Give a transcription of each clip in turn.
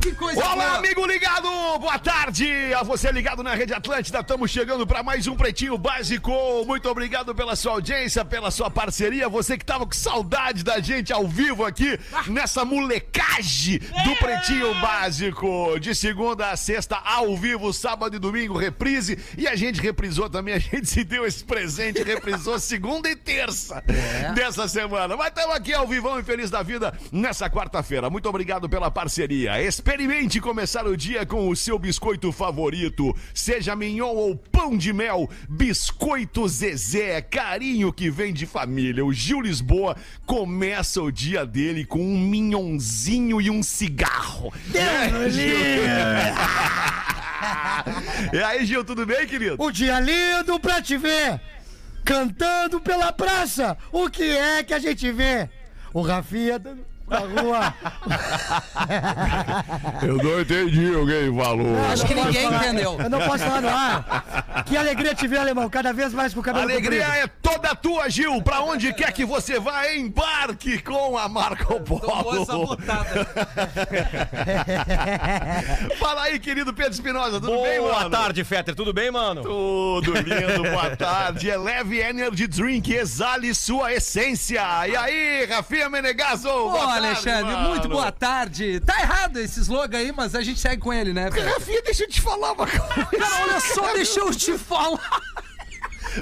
Que coisa Olá, boa. amigo ligado! Boa tarde! A você ligado na Rede Atlântida, estamos chegando para mais um Pretinho Básico. Muito obrigado pela sua audiência, pela sua parceria. Você que tava com saudade da gente ao vivo aqui nessa molecagem do Pretinho Básico. De segunda a sexta, ao vivo, sábado e domingo, reprise. E a gente reprisou também, a gente se deu esse presente, reprisou segunda e terça dessa semana. Mas estamos aqui ao vivão e feliz da vida nessa quarta-feira. Muito obrigado pela parceria. Experimente começar o dia com o seu biscoito favorito. Seja mignon ou pão de mel, Biscoito Zezé, carinho que vem de família. O Gil Lisboa começa o dia dele com um minhonzinho e um cigarro. É, Gil? E aí, Gil, tudo bem, querido? O dia lindo pra te ver! Cantando pela praça! O que é que a gente vê? O Rafinha dando na rua. Eu não entendi o que falou. Acho que ninguém falar- entendeu. Eu não posso falar no ar. Que alegria te ver, alemão. Cada vez mais com o cabelo alegria comprido. é toda tua, Gil. Pra onde quer que você vá, embarque com a Marco essa Polo. botada. Fala aí, querido Pedro Espinosa, tudo bem, Boa mano? tarde, Fetter. Tudo bem, mano? Tudo lindo, boa tarde. Eleve Energy Drink, exale sua essência. E aí, Rafinha Menegaso? Boa tarde, Alexandre, mano. muito boa tarde. Tá errado esse slogan aí, mas a gente segue com ele, né? Rafinha, deixa eu te falar uma coisa. Cara, olha só, deixa eu te falar.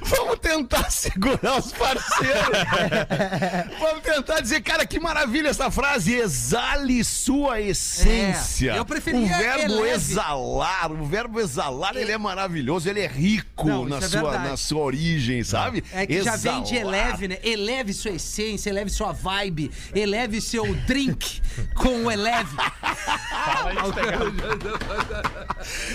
Vamos tentar segurar os parceiros. Vamos tentar dizer, cara, que maravilha essa frase. Exale sua essência. É, eu preferia O verbo eleve. exalar, o verbo exalar, ele é maravilhoso, ele é rico Não, na, é sua, verdade. na sua origem, sabe? É que já vem de Exalar. eleve, né? Eleve sua essência, eleve sua vibe, eleve seu drink com o eleve.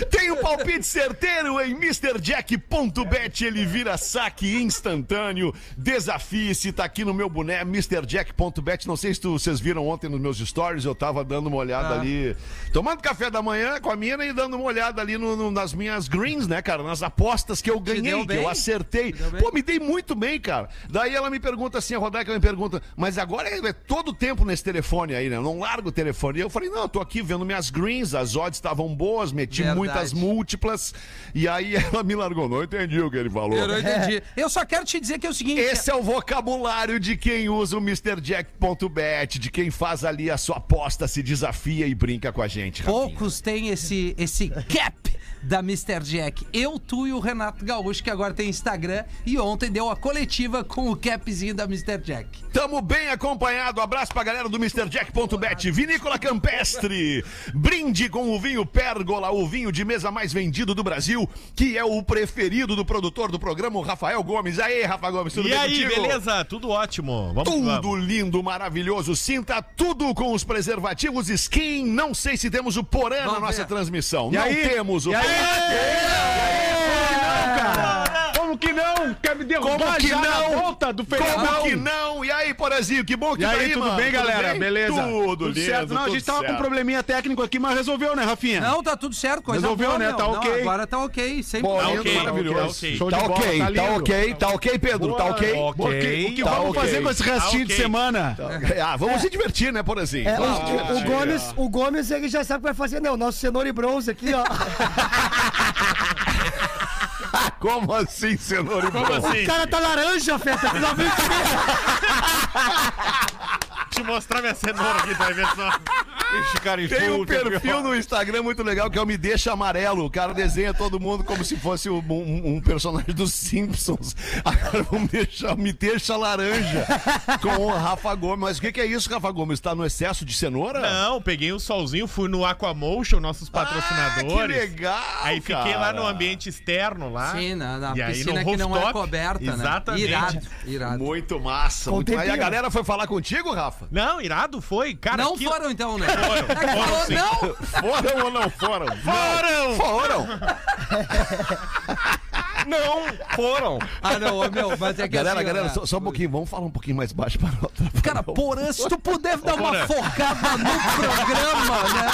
Tem um palpite certeiro em MrJack.bet, ele vira saque instantâneo. Desafie-se, tá aqui no meu boné, MrJack.bet. Não sei se tu- vocês viram ontem nos meus stories, eu tava dando uma olhada Ah. ali, tomando café da manhã com a mina e dando uma olhada ali no- no- nas minhas greens, né, cara? Nas apostas que eu ganhei, que eu acertei. Pô, me dei muito bem, cara. Daí ela me pergunta assim, a Rodaica me pergunta, mas agora é todo o tempo nesse telefone aí, né? Eu não largo o telefone. E eu falei, não, eu tô aqui vendo minhas greens, as odds estavam boas, meti Verdade. muitas múltiplas. E aí ela me largou. Não entendi o que ele falou. Eu não entendi. Eu só quero te dizer que é o seguinte. Esse é o vocabulário de quem usa o MrJack.bet, de quem faz ali a sua aposta, se desafia e brinca com a gente. Poucos têm esse, esse cap da Mr. Jack. Eu, tu e o Renato Gaúcho, que agora tem Instagram, e ontem deu a coletiva com o capzinho da Mr. Jack. Tamo bem acompanhado. Abraço pra galera do MrJack.bet. Vinícola Campestre. Brinde com o vinho Pérgola, o vinho de mesa mais vendido do Brasil, que é o preferido do produtor do programa, o Rafael Gomes. Aí, Rafa Gomes, tudo E bem aí, contigo? beleza? Tudo ótimo. Vamos Tudo vamos. lindo, maravilhoso. Sinta tudo com os preservativos Skin. Não sei se temos o Porã na nossa ver. transmissão. E Não aí? temos o E aí? Quer me derrubar Como que já não? na volta do feriadão? Como que não? E aí, Porazinho, que bom que E tá aí, aí, tudo mano. bem, galera? bem? Beleza? Tudo, lindo, certo. Não, a tudo gente tava com um certo. probleminha técnico aqui, mas resolveu, né, Rafinha? Não, tá tudo certo, coisa Resolveu, boa, né? meu. Tá Não, ok. agora tá ok, sempre. Pô, Tá ok, maravilhoso. tá ok. Show Tá de bola, ok, tá tá ok, tá ok, Pedro, tá ok? Ok. O que, o que Tá vamos ok. fazer com esse restinho Tá de ok. semana? Ah, vamos se divertir, né, Porazinho? É, o. Gomes, o Gomes, ele já sabe o que vai fazer, né? O nosso cenoura e bronze aqui, ó. Como assim, cenoura e Como assim? O cara tá laranja, Feta. Tu eu mostrar minha cenoura aqui, vai ver só. Ixi, cara, Tem um perfil no Instagram muito legal que é o Me Deixa Amarelo. O cara desenha todo mundo como se fosse um, um- um personagem dos Simpsons. Agora vamos deixar o Me Deixa Laranja com o Rafa Gomes. Mas o que, que é isso, Rafa Gomes? Tá no excesso de cenoura? Não, peguei um solzinho, fui no Aquamotion, nossos patrocinadores. Ah, que legal, Aí fiquei cara. lá no ambiente externo lá. Sim, na, na E aí, piscina no que não é coberta, exatamente. né? Irado, irado. Muito massa. Muito... Aí a galera foi falar contigo, Rafa? Não, irado foi. Cara, não aquilo- foram então, né? Foram, É que foram não! Foram ou não foram? Foram! Foram! Não, foram. Ah, não, meu, mas é que Galera, assim, galera, ó, só, só um pouquinho. Vamos falar um pouquinho mais baixo para outra. Cara, Porã, se tu puder dar uma focada no programa, né?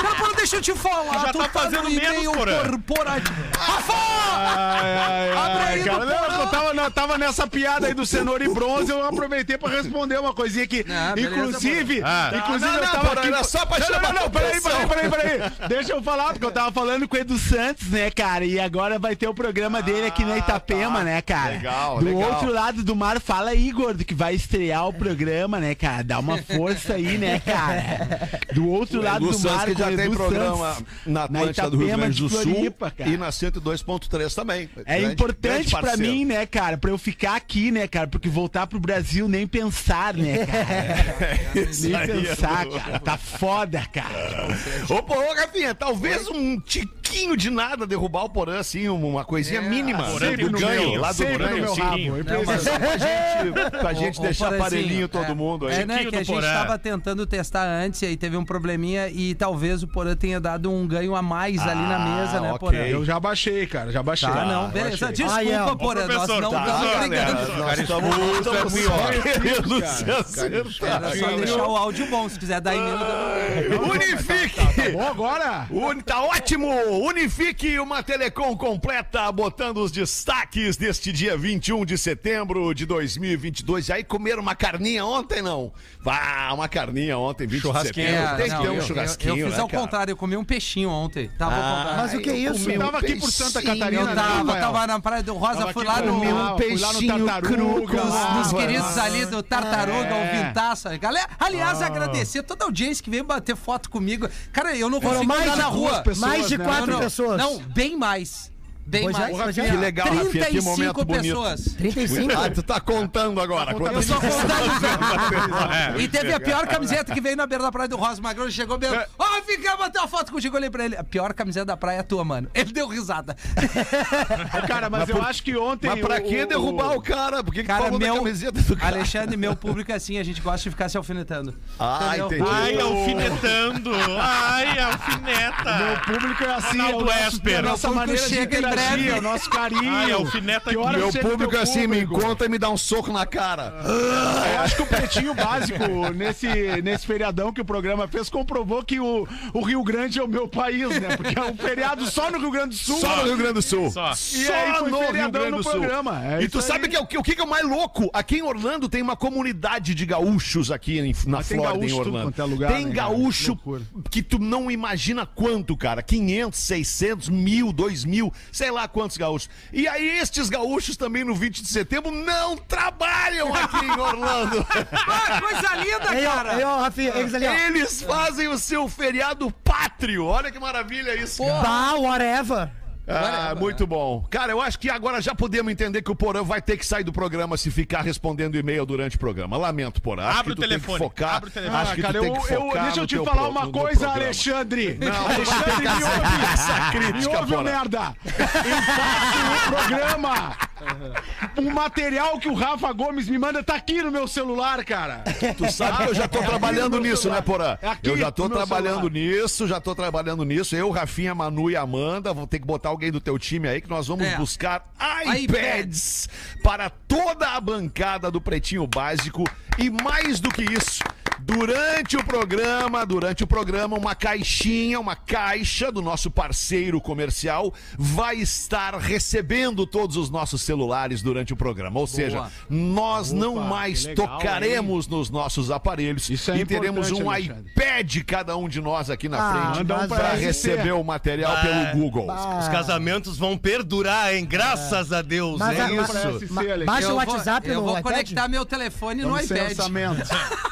Cara, Porã, deixa eu te falar. Já tu tá fazendo no menos, Porã. corporativo. Rafa! Ai, ai, Abre ai, aí cara. Não, porão. eu tava, não, eu tava nessa piada aí do cenoura e bronze, eu aproveitei pra responder uma coisinha aqui. Ah, beleza, inclusive. Ah. inclusive Não, eu não, tava aqui. era só pra não, chamar não, não, peraí, atenção, peraí, peraí. Deixa eu falar, porque eu tava falando com o Edu Santos, né, cara? E agora vai ter o programa dele aqui na Itapema, né, cara? Legal, Do legal. outro lado do mar, fala aí, gordo, que vai estrear o programa, né, cara? Dá uma força aí, né, cara? Do outro lado Edu do mar, que já o tem Edu programa Santos, na Atlântida do Rio Itapema Grande do Sul Floripa, e na 102.3 também. É Grande- importante parceiro. mim, né, cara, pra eu ficar aqui, né, cara, porque voltar pro Brasil nem pensar, né, cara? Isso nem aí, pensar, Edu. cara. Tá foda, cara. Ô, pô, Rafinha, talvez um tiquinho de nada derrubar o Porã, assim, uma coisinha mínima Porã do tem um ganho lá do sempre no ganho. meu sim. rabo. Não, mas- pra gente, pra gente ô, deixar aparelhinho todo é, mundo aí. É, né, que a gente Porã. tava tentando testar antes e aí teve um probleminha e talvez o Porã tenha dado um ganho a mais ali na Ah, mesa, né. Porã? Eu já baixei, cara, já baixei. Tá, não, já beleza. Desculpa. Porã, nós não tá, estamos brigando. nós estamos só querendo se acertar. Era só deixar o áudio bom, se quiser dar emenda. Unifique! Bom, agora? Tá ótimo! Unifique uma telecom completa, botando os destaques deste dia 21 de setembro de 2022. E aí comeram uma carninha ontem, não? Vá, uma carninha ontem, 20 Churrasquinho. de setembro. É, Tem que não, ter um eu- churrasquinho, Eu, eu fiz né, ao cara? contrário, eu comi um peixinho ontem. Tava ao contrário. Mas o que é eu isso? comi um Tava aqui por Santa peixinho. Catarina, Eu né, tava, Rafael? tava na Praia do Rosa, Tava fui aqui lá no. comi um fui lá no peixinho Tartaruga, cru, Nos, lá. nos queridos ali do Tartaruga, É. o Vintaça. Galera, aliás, agradecer a toda a audiência que veio bater foto comigo. Cara, eu não Foram consigo mais andar de na duas rua. pessoas, Mais de né? quatro não, não, pessoas. Não, bem mais. Bem Pois é, mais. é. Que legal, Rafinha, que 35 momento bonito. pessoas. 35? Ah, tu tá contando agora. quantas Eu só contando. É, E teve a pior camiseta que veio na beira da praia do Rosa Magrão. Ele chegou mesmo. Ó, fica bater uma foto contigo. Eu olhei pra ele. A pior camiseta da praia é tua, mano. Ele deu risada. Cara, mas, eu acho que ontem. Mas pra o- que o- derrubar o cara? Por que, que Cara, falou da meu. camiseta do cara? Alexandre, meu público é assim. A gente gosta de ficar se alfinetando. Ah, Entendeu? entendi. Ai, alfinetando. Ai, alfineta. Meu público é assim, é o Ronaldo nosso, Esper. é a nossa maneira de breve. é o nosso carinho. Ai, alfineta Que aqui. Meu público teu assim me público? encontra e me dá um soco na cara. Eu acho que o Pretinho Básico, nesse, nesse feriadão que o programa fez, comprovou que o, o Rio Grande é o meu país, né? Porque é um feriado só no Rio Grande do Sul. Só no Rio Grande do Sul. Só. E aí foi no Rio Grande no do Sul. programa. É e tu isso sabe aí. que é o que, o que é o mais louco? Aqui em Orlando tem uma comunidade de gaúchos aqui em- na Mas Flórida, em Orlando. é lugar, tem né, gaúcho Que tu não imagina quanto, cara. 500, 600, mil, 2 mil, sei lá quantos gaúchos. E aí estes gaúchos também no 20 de setembro não trabalham aqui em Orlando. Ah, coisa linda, ó, cara. aí, ó, Rafinha, eles ali, ó. Eles fazem o seu feriado pátrio. Olha que maravilha isso. cara. Bah, whatever. Ah, muito bom. Cara, eu acho que agora já podemos entender que o Porã vai ter que sair do programa se ficar respondendo e-mail durante o programa. Lamento, Porã. Acho Abre que o telefone, que focar. abre o telefone. Acho Ah, que cara, tu tem eu, que eu- deixa eu te falar pro- uma coisa. Alexandre. Não, Alexandre, me ouve. essa Me crítica, ouve, ô Porã. merda. Eu faço o programa. O material que o Rafa Gomes me manda tá aqui no meu celular, cara. Tu sabe que eu já tô É trabalhando nisso, celular. né, Porã? É aqui eu já tô trabalhando nisso, já tô trabalhando nisso. Eu, Rafinha, Manu e Amanda, vou ter que botar alguém do teu time aí que nós vamos É. buscar iPads. iPads para toda a bancada do Pretinho Básico e mais do que isso. Durante o programa, durante o programa, uma caixinha, uma caixa do nosso parceiro comercial vai estar recebendo todos os nossos celulares durante o programa. Ou seja, nós não mais legal, tocaremos nos nossos aparelhos Isso é e teremos um Alexandre. iPad cada um de nós aqui na Ah, frente um pra para receber o material pelo Google. Os casamentos vão perdurar, hein? Graças a Deus, Mas é a- mas- isso. baixa Eu o vou- WhatsApp Eu no vou iPad. conectar meu telefone no Vamos sem iPad.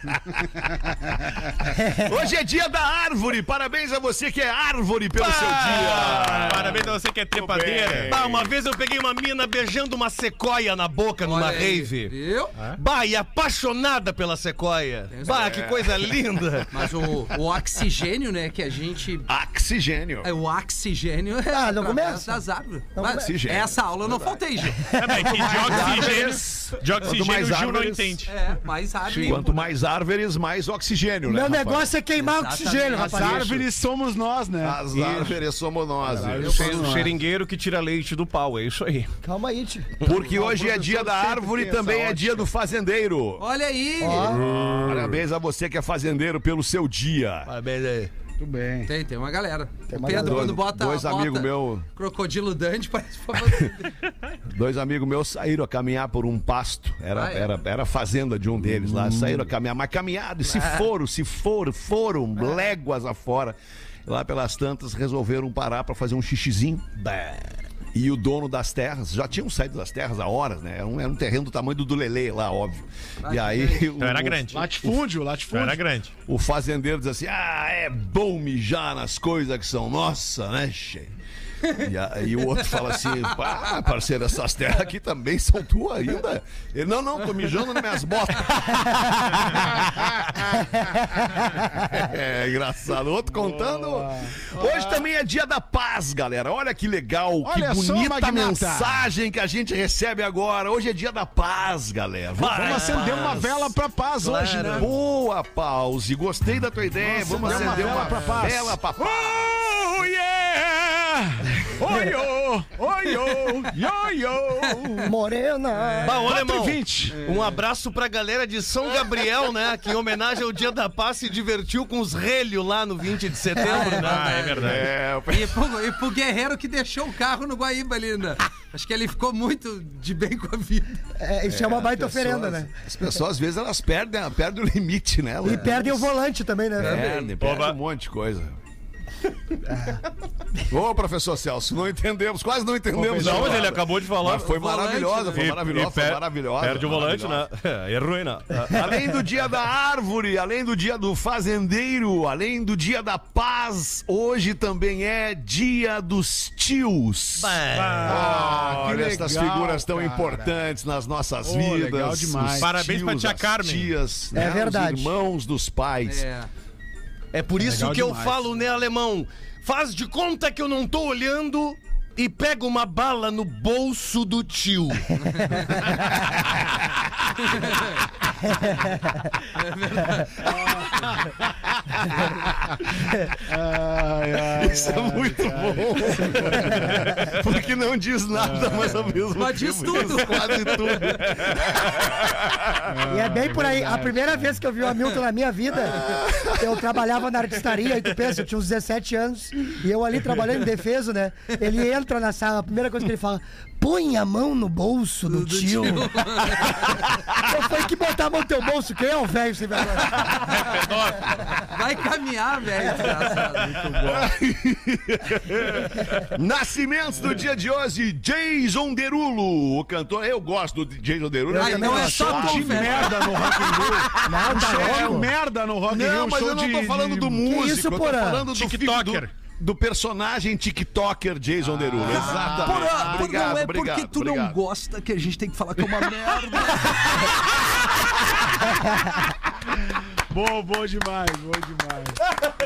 Hoje é dia da árvore. Parabéns a você que é árvore pelo seu dia. Parabéns a você que é trepadeira. Bah, uma vez eu peguei uma mina beijando uma sequoia na boca numa Olha aí, rave. Viu? Bah, e apaixonada pela sequoia. Bah, que coisa linda. Mas o, o oxigênio, né, que a gente. Oxigênio. É, o oxigênio é Ah, não começa. das árvores. Não Mas. Oxigênio. Essa aula eu não faltei, Gil. É, de oxigênio, de oxigênio mais o Gil não árvores- entende. É, mais árvore. Quanto mais árvores, mais oxigênio, né? Meu rapaz? negócio é queimar Exatamente. oxigênio, As rapaz. árvores somos nós, né? As árvores somos nós. O xeringueiro que tira leite do pau, é isso aí. Calma aí, tio. Porque hoje é dia da árvore e também é ótica. dia do fazendeiro. Olha aí. Parabéns a você que é fazendeiro pelo seu dia. Parabéns aí. Muito bem. Tem, tem uma galera. o uma Pedro, galera. quando bota. Dois amigos meus. Crocodilo Dante, parece. Dois amigos meus saíram a caminhar por um pasto. Era, Ah, é? era, era a fazenda de um deles lá. Saíram a caminhar, mas caminharam. E se foram, se foram, foram léguas afora. Lá pelas tantas resolveram parar para fazer um xixizinho. E o dono das terras, já tinham saído das terras há horas, né? Era um, era um terreno do tamanho do do Lele lá, óbvio. e aí. o- Então era grande. Latifúndio, Então latifúndio. era grande. o fazendeiro diz assim: Ah, é bom mijar nas coisas que são nossa, né, che? E aí o outro fala assim: Ah, parceiro, essas terras aqui também são tuas ainda? Ele: Não, não, tô mijando nas minhas botas. é engraçado. O outro contando. Hoje também é dia da paz, galera. Olha que legal, Olha que bonita mensagem que a gente recebe agora. Hoje é dia da paz, galera. Vai, Vamos acender uma paz. vela pra paz hoje, né? Boa, Pause. Gostei da tua ideia. Vamos acender uma uma, vela pra paz. vela pra paz. Oi, oi, oi, oi, oi, Morena. Bah, ô, alemão, 4h20. um abraço pra galera de São Gabriel, né? Que em homenagem ao Dia da Paz se divertiu com os relhos lá no 20 de setembro, né? Ah, é verdade. É, E pro, e pro guerreiro que deixou o carro no Guaíba ali, né? Acho que ele ficou muito de bem com a vida. É, isso é uma baita pessoas- oferenda, né? As pessoas, às vezes, elas perdem, perdem o limite, né? E perdem o volante também, né? Perdem, perdem um monte de coisa. Ô, professor Celso, não entendemos, quase não entendemos. Não, mas ele acabou de falar. Mas foi maravilhosa, foi E- maravilhosa, foi maravilhosa. Perde o volante, né? É ruim, né? Além do dia da árvore, além do dia do fazendeiro, além do dia da paz, hoje também é dia dos tios. Ah, que legal, figuras tão cara. importantes nas nossas Pô, vidas. legal demais. Parabéns pra tia Carmen. Tias, É né, verdade. Os irmãos dos pais. É. É por isso legal que eu demais. falo, né, alemão? Faz de conta que eu não tô olhando e pega uma bala no bolso do tio. Ai, ai, Isso é muito bom. Porque não diz nada, mas ao mesmo Mas diz tudo. diz quase tudo. E é bem por aí. A primeira vez que eu vi o Hamilton na minha vida, eu trabalhava na artistaria, e tu pensa, eu tinha uns 17 anos, e eu ali trabalhando em defesa, né? Ele entra na sala, a primeira coisa que ele fala, põe a mão no bolso do, tio. eu falei, que botar a mão no teu bolso, quem é o velho sem vergonha? Vai caminhar, velho. desgraçado. Nascimentos do dia de hoje, Jason Derulo, o cantor. Eu gosto do Jason Derulo. Ah, então é só de velho. merda no Rock in Rio. Não, tá É merda no Rock in Rio. Não, mas eu não tô falando de- do músico, isso, eu tô falando do, TikToker. Do, personagem TikToker Jason Derulo. Exatamente. Porra, obrigado, não é obrigado, porque tu não obrigado. gosta que a gente tem que falar que é uma merda. Bom, bom demais, bom demais.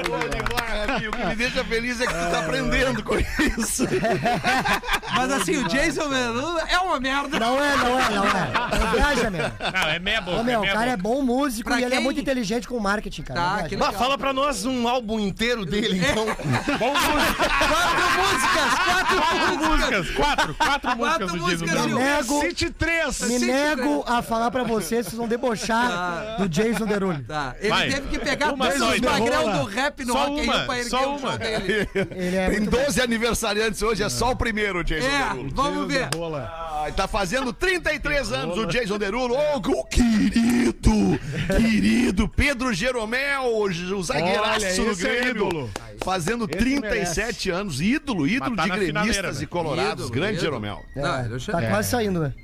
Bom demais, Rafinha. O que me deixa feliz é que tu tá aprendendo com isso. Mas assim, o Jason Derulo é uma merda. Não é, não é, não é. Não viaja, meu. Não, é meia boca. Ô, meu, é o meia cara é boca. bom músico Pra e ele é quem? muito inteligente com marketing, cara. Tá, Não viaja. que Bah, legal. fala pra nós um álbum inteiro dele, então. Quatro músicas, quatro músicas. Músicas, quatro, quatro músicas do músicas, Jason Gil. Nego, City 3. me nego a falar pra vocês, vocês vão debochar do Jason Derulo. Tá, ele Vai. teve que pegar Uma dois só, dos então. magrão do rap no Só Rock uma, pra ele só um uma. dele. É Tem muito 12 aniversariantes hoje, é só o primeiro, Jason É, Derulo. vamos ver. Ah, tá fazendo 33 anos o Jason Derulo. Ô, o querido, querido Pedro Jeromel, o zagueiraço do esse é Grêmio. ídolo. Fazendo 37 anos, ídolo, ídolo tá de gremistas finaleira, e né? colorados. Ídolo, grande ídolo. Jeromel. É Tá quase saindo, né?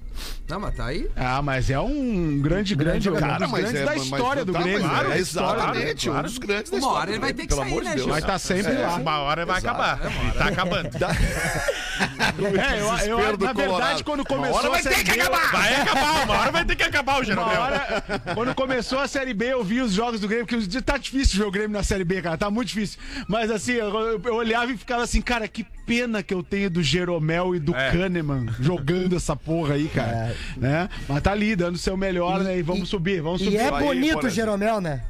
Não, mas tá aí. Ah, mas é um grande, grande jogador. Cara, um dos mas grandes é, da mas- história do tá, Grêmio. mas né? é, exatamente, um dos grandes da Uma história hora do ele vai ter que sair, né. Gil? Vai estar sempre lá. Uma hora vai acabar. Tá acabando. É, eu, eu, na verdade, Colorado. quando Uma começou hora vai a ter Série que B, acabar. Vai acabar, uma hora vai ter que acabar o Uma Jeromel. hora, quando começou a Série B, eu vi os jogos do Grêmio, porque tá difícil ver o Grêmio na Série B, cara, tá muito difícil. Mas assim, eu, eu olhava e ficava assim, cara, que pena que eu tenho do Jeromel e do É. Kahneman jogando essa porra aí, cara. Né? Mas tá ali, dando o seu melhor, né? E vamos subir, vamos E subir. é aí, bonito o Jeromel, né?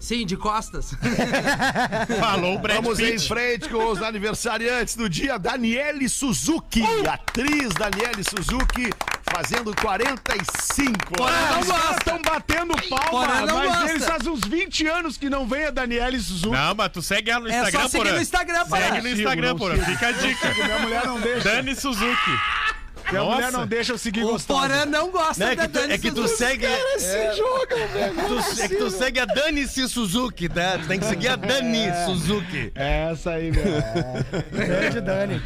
Sim, de costas. Falou o Brad Vamos em frente com os aniversariantes do dia. Daniele Suzuki, atriz Daniele Suzuki, fazendo 45. Porã Ah, não estão batendo palma, Porã não mas gosta. eles fazem uns 20 anos que não vem a Daniele Suzuki. Não, mas tu segue ela no É Instagram, só seguir no Instagram, Porã. Segue no Instagram, sigo. Fica a dica. Minha mulher não deixa. Dani Suzuki. Minha Nossa. mulher não deixa eu seguir O gostosa. Porã não gosta Né, da que tu- Dani é que tu Suzuki. segue. Se jogam, velho. Tu, é que tu segue a Dani. Suzuki, tá? Tu tem que seguir a Dani Suzuki. É essa aí, meu. Grande Dani.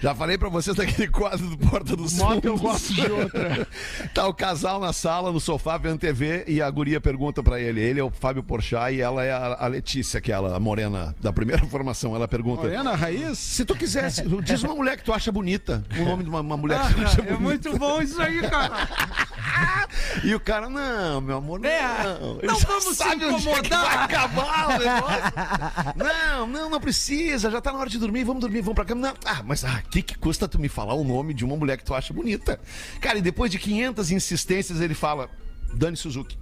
Já falei pra vocês daquele quadro do Porta dos Moto eu Fundos. gosto de outra. Tá o casal na sala, no sofá, vendo TV, e a guria pergunta pra ele. Ele é o Fábio Porchat e ela é a, a Letícia, aquela a morena da primeira formação. Ela pergunta... Morena, raiz? Se tu quisesse, diz uma mulher que tu acha bonita. O nome de uma, uma mulher que acha É bonita. muito bom isso aí, cara. E o cara, não, meu amor, não. É, não vamos se é incomodar. vai acabar o negócio. não, não, não precisa. Já tá na hora de dormir. Vamos dormir, vamos pra cama. Não. Ah, mas ah, que que custa tu me falar o nome de uma mulher que tu acha bonita? Cara, e depois de 500 insistências, ele fala... Dani Suzuki.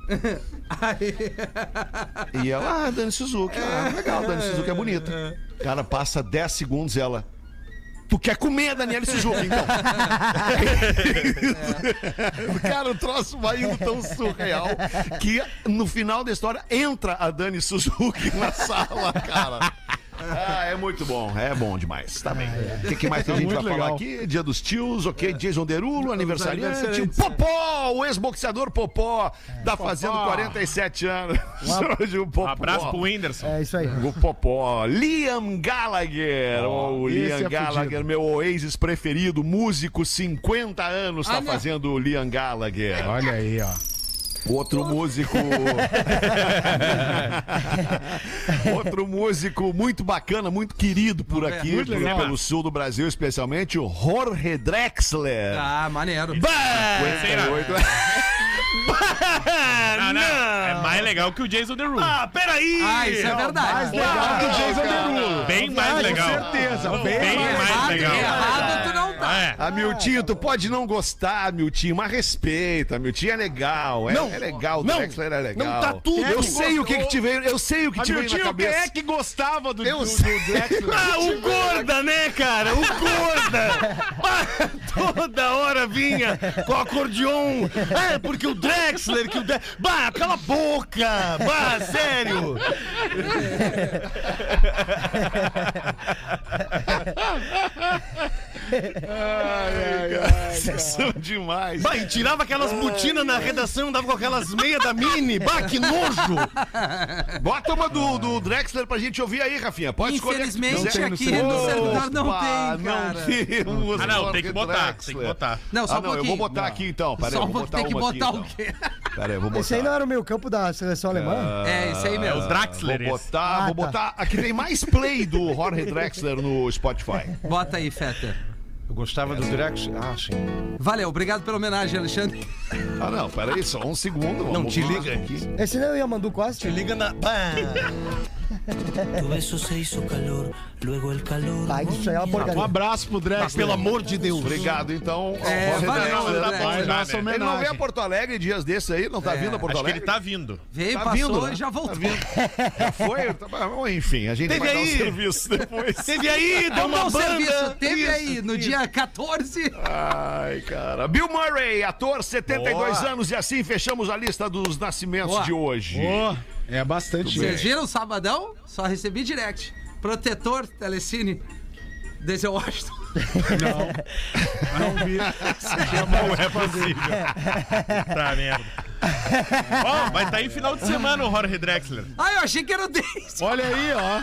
E ela, ah, Dani Suzuki. Ah, legal, Dani Suzuki é bonita. Cara, passa 10 segundos e ela... Tu quer comer a Daniela Suzuki, então? Cara, o troço vai indo tão surreal que no final da história entra a Dani Suzuki na sala, cara. Ah, é muito bom, é bom demais. Tá bem. O que, que mais que a gente vai muito falar legal. aqui? Dia dos tios, ok? Jason Derulo, aniversariante. Popó, o ex-boxeador Popó, tá fazendo 47 anos. Hoje o Popó. Um abraço pro Whindersson. É isso aí. O Popó, Liam Gallagher, o esse Liam é Gallagher, meu Oasis preferido, músico, 50 anos, tá Ah, não. fazendo o Liam Gallagher. Olha aí, ó. Outro músico. Outro músico muito bacana, muito querido por ver. aqui, Muito pelo, legal. pelo sul do Brasil, especialmente o Jorge Drexler. Ah, maneiro. 58. Não, não. É mais legal que o Jason Derulo. Ah, peraí! Ah, isso é verdade. Mais legal que o Jason Derulo. Bem mais legal. Com certeza. Bem, Bem mais mais errado, legal. errado tu não. É. Ah, Miltinho, tu pode não gostar, Miltinho, mas respeita. Miltinho é legal. É, Não, é legal, o não, Drexler é legal. não tá tudo. Eu sei o que, que gostou? te veio, eu sei o que te veio na Amiltinho, quem cabeça. é que gostava do, Eu do, sei. do Drexler? Ah, o Gorda, né, cara? O Gorda! Bah, toda hora vinha com o acordeon. Ah, porque o Drexler, que o Dre... Bah, cala a boca! Bah, sério! Vocês são demais. Bah, e tirava aquelas botinas na redação, dava com aquelas meias da Mini. Bah, que nojo! Bota uma do, do Drexler pra gente ouvir aí, Rafinha. Pode escolher. Infelizmente aqui no servidor não tem, cara. Não temos Ah, não, tem que botar, Drexler. tem que botar. Não, só ah, um não, eu pouquinho. vou botar aqui então. Só eu um vou botar Tem que botar aqui, o quê? então. Pera aí, eu vou botar. Esse aí não era o meio campo da seleção alemã? É, isso aí É o mesmo. Draxler Vou esse. botar, Ah, vou tá. botar. Aqui tem mais play do Jorge Drexler no Spotify. Bota aí, Feta. Eu gostava do Drexler. Ah, sim. Valeu, obrigado pela homenagem, Alexandre. Ah, não, pera aí, só um segundo. Não, te liga aqui. Esse não é o Yamandu Costa? Te liga na. Bah. Tu beso se hizo calor, luego el calor. Tá, isso aí é uma Um porcaria. abraço pro Drexler. pelo amor de Deus. Obrigado, então. ao É, Jorge valeu, Drexler. Drexler. Vai, Já, nossa né? Ele não vem a homenagem. Porto Alegre dias desses aí? Não tá vindo a Porto Acho que Alegre? ele tá vindo. Veio, Tá passou vindo, né? e já voltou. Já foi? Tá- bom, Enfim, a gente Teve vai dar um aí. serviço depois. Teve aí, deu Um uma bom banda. serviço. Teve Isso, aí no dia 14. Ai, cara. Bill Murray, ator, 72 Boa. anos, e assim fechamos a lista dos nascimentos Boa. de hoje. Ô, é bastante Vocês viram o sabadão? Só recebi direct. Protetor, Telecine. Denzel Washington. Não vi. Não é possível. tá merda. Ó, vai estar aí final de semana o Jorge Drexler. Ah, eu achei que era o. Olha aí, ó.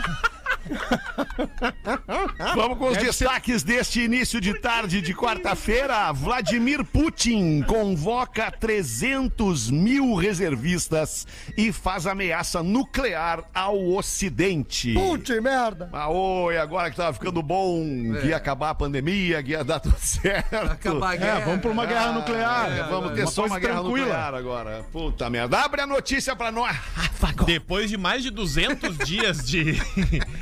Vamos com os destaques deste início de tarde de quarta-feira. Vladimir Putin convoca 300 mil reservistas e faz ameaça nuclear ao Ocidente. Putz, merda. Ah, oi, agora que tava ficando bom, que ia acabar a pandemia, que ia dar tudo certo. Acabar a guerra. É, vamos pra uma guerra nuclear. É, vamos ter Uma só uma guerra tranquila. nuclear agora. Puta merda. Abre a notícia pra nós. Depois de mais de 200 dias de,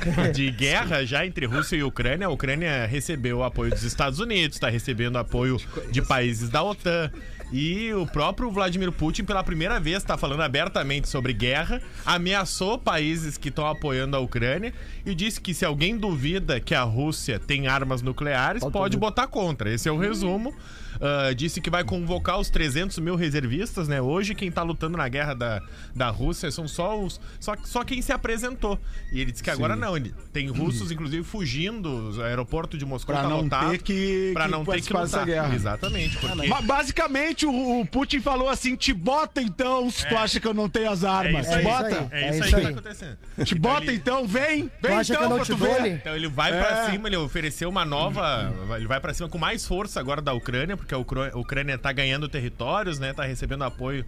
de guerra já entre Rússia e Ucrânia, a Ucrânia recebeu o apoio dos Estados Unidos, está recebendo apoio de países da OTAN. E o próprio Vladimir Putin, pela primeira vez, está falando abertamente sobre guerra, ameaçou países que estão apoiando a Ucrânia e disse que se alguém duvida que a Rússia tem armas nucleares, pode botar contra. Esse é o resumo. Ah, disse que vai convocar os 300 mil reservistas, né? Hoje quem tá lutando na guerra da, da Rússia são só os só, só quem se apresentou. E ele disse que agora não, ele tem russos inclusive fugindo, o aeroporto de Moscou Pra tá não lotado, ter que- pra que não ter que lutar. guerra. Exatamente, porque Ba- basicamente, o, o Putin falou assim: te bota então, se tu acha que eu não tenho as armas. aí. te É isso bota. aí. é, É isso aí que tá acontecendo. Te Então bota ele- então, vem. Tu Vem acha que então eu não pra te tu ver. Então ele vai pra É. cima, ele ofereceu uma nova. Ele vai pra cima com mais força agora da Ucrânia, porque a Ucrânia, a Ucrânia tá ganhando territórios, né? Tá recebendo apoio,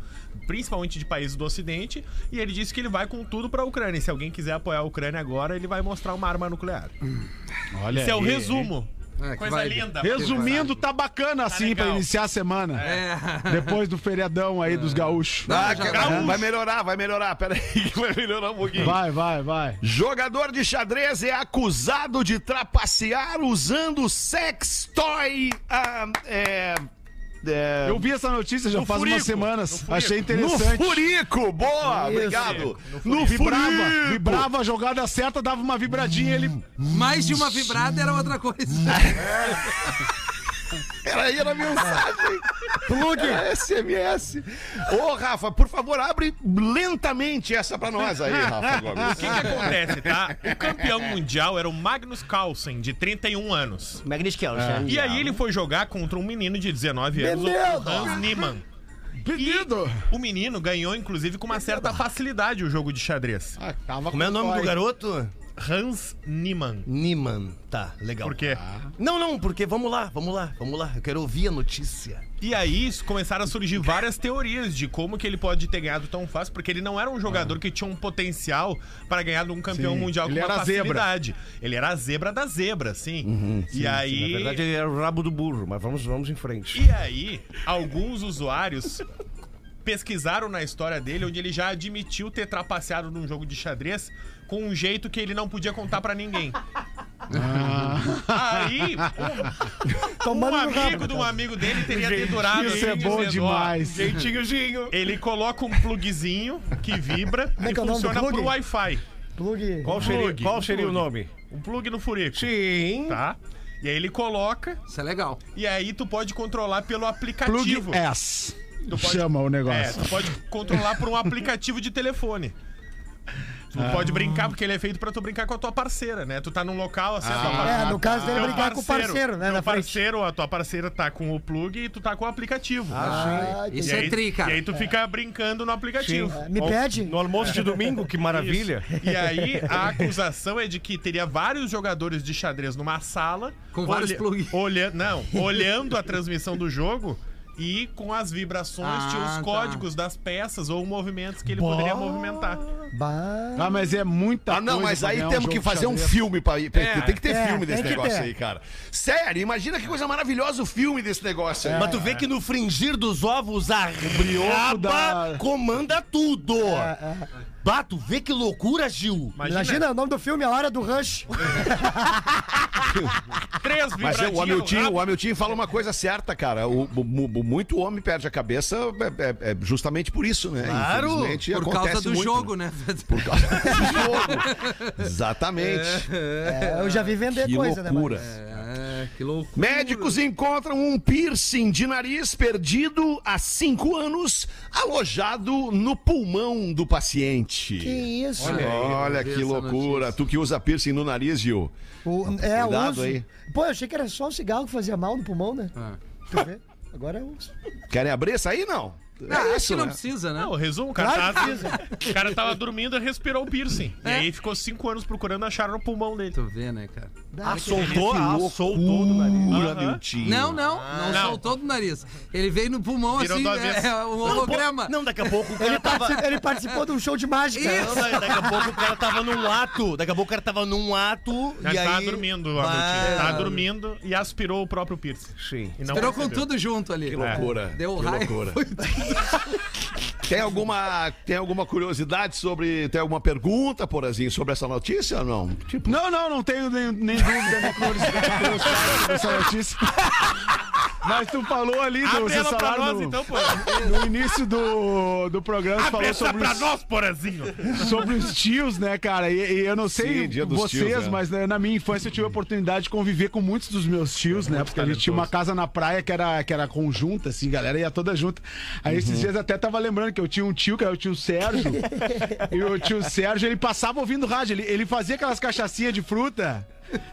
principalmente de países do Ocidente. E ele disse que ele vai com tudo pra Ucrânia. E se alguém quiser apoiar a Ucrânia agora, ele vai mostrar uma arma nuclear. Olha Esse é o resumo. É, Coisa vai- linda. Resumindo, tá bacana assim pra legal. iniciar a semana. É. Depois do feriadão aí dos gaúchos. Ah, já- cara, vai melhorar, vai melhorar. Pera aí que vai melhorar um pouquinho. Vai, vai, vai. Jogador de xadrez é acusado de trapacear usando sex toy. ah, é, é, Eu vi essa notícia já No faz furico, umas semanas. no furico. Achei no interessante. furico. Boa, Isso. obrigado. No No Vibrava, furico. vibrava a jogada certa, dava uma vibradinha ele. Mais de uma vibrada era outra coisa. Era aí, era mensagem. Plug. SMS. Ô, Rafa, por favor, abre lentamente essa pra nós aí, Rafa Gomes. O que, que acontece, tá? O campeão mundial era o Magnus Carlsen, de 31 anos. Magnífico. E aí ele foi jogar contra um menino de 19 anos, o Hans Niemann. Pedido! O menino ganhou, inclusive, com uma certa facilidade o jogo de xadrez. Ah, tava Como é o nome do garoto? Hans Niemann. Niman. Tá, legal. Por quê? Não, não, porque vamos lá, vamos lá, vamos lá. Eu quero ouvir a notícia. E aí começaram a surgir várias teorias de como que ele pode ter ganhado tão fácil, porque ele não era um jogador que tinha um potencial para ganhar de um campeão Sim, mundial ele com uma era zebra. facilidade. Ele era a zebra da zebra, sim. e aí Na verdade, ele era o rabo do burro, mas vamos, vamos em frente. E aí, alguns usuários pesquisaram na história dele, onde ele já admitiu ter trapaceado num jogo de xadrez com um jeito que ele não podia contar pra ninguém. Aí, um, um amigo rabo, de um amigo dele teria dedurado Isso é ele, bom dizendo, demais. Jeitinhozinho. Ele coloca um plugzinho que vibra é e que é o do funciona plug? por Wi-Fi. Plug. Qual seria, Plug, qual um seria o plug. nome? Um plug no furico, Sim. tá? E aí ele coloca Isso é legal. e aí tu pode controlar pelo Plug aplicativo. S. Tu pode- Chama o É, negócio. tu pode controlar por um aplicativo de telefone. Tu Ah. pode brincar, porque ele é feito pra tu brincar com a tua parceira, né? Tu tá num local assim, a tua É, parceira. no caso dele teu brigar com o parceiro, né? teu frente. parceiro, a tua parceira tá com o plug e tu tá com o aplicativo. Ah, Isso e é aí, tri, cara. E aí tu fica brincando no aplicativo. É, Me pede. No almoço de domingo, que maravilha. Isso. E aí, a acusação é de que teria vários jogadores de xadrez numa sala. Com vários plug. Olha, não, olhando a transmissão do jogo e com as vibrações Ah, tinha os tá. códigos das peças ou movimentos que ele poderia movimentar. Bah. Ah, mas é muita Ah, não, coisa mas pra aí ganhar temos jogo que de fazer um xadrez. filme pra ir. É. tem que ter É, filme desse tem que negócio ter. aí, cara. Sério, imagina que coisa maravilhosa o filme desse negócio aí. Mas tu vê que no fringir dos ovos a Brioco brioba da- comanda tudo. É, Bah, tu vê que loucura, Gil. Imagina o nome do filme, A Hora do Rush. três Mas vibradinhos o Hamilton, o Hamilton fala uma coisa certa, cara. O, o- o- muito homem perde a cabeça é, é- é justamente por isso, né? Claro, Por causa do muito, jogo, né? Por causa do jogo. Exatamente. É, eu já vi vender Que coisa, loucura. né? É, que loucura. Médicos encontram um piercing de nariz perdido há cinco anos, alojado no pulmão do paciente. Que isso? Olha vi que essa loucura. notícia. Tu que usa piercing no nariz, Gil. O, é, Cuidado uso. aí. Pô, eu achei que era só o cigarro que fazia mal no pulmão, né? Ah. Tu vê? Agora é uso. Querem abrir isso aí? Não. É Ah, acho isso, que não né? precisa, né? Não, o resumo, o cara, Claro que tava, o cara tava dormindo e respirou o piercing. E É. aí ficou cinco anos procurando, acharam no pulmão dele. Tu vê, né, cara? Ah, soltou, ah, soltou do nariz. Loucura, Aham. Miltinho. Não, não, não, Não. soltou do nariz. Ele veio no pulmão Virou assim, do avesso. é, um holograma. Não, daqui a pouco o cara Ele, tava... ele participou de um show de mágica. Não, da- daqui a pouco o cara tava num ato. Daqui a pouco o cara tava num ato Já e tava aí... dormindo, Bah. Hamilton. Tava dormindo e aspirou o próprio piercing. Sim. E não Esperou com percebeu. tudo junto ali. Que loucura. Deu que raio. loucura. Foi Tem alguma, tem alguma curiosidade sobre. Tem alguma pergunta, Porazinho, sobre essa notícia ou não? Tipo, Não, não, não tenho nem, nem dúvida, nem curiosidade sobre essa notícia. Mas tu falou ali do Abre ela pra falaram nós, no, então, pô. no início do, do programa, tu Abre falou essa sobre pra os, nós, porazinho. sobre os tios, né, cara? E, e eu não sei Sim, dia dos vocês, tios, é. mas né, na minha infância eu tive a oportunidade de conviver com muitos dos meus tios, né? Porque a gente tinha uma casa na praia que era, que era conjunta, assim, galera ia toda junta. Aí esses Uhum. dias até tava lembrando que eu tinha um tio, que era o tio Sérgio. e o tio Sérgio, ele passava ouvindo rádio, ele, ele fazia aquelas cachaçinhas de fruta.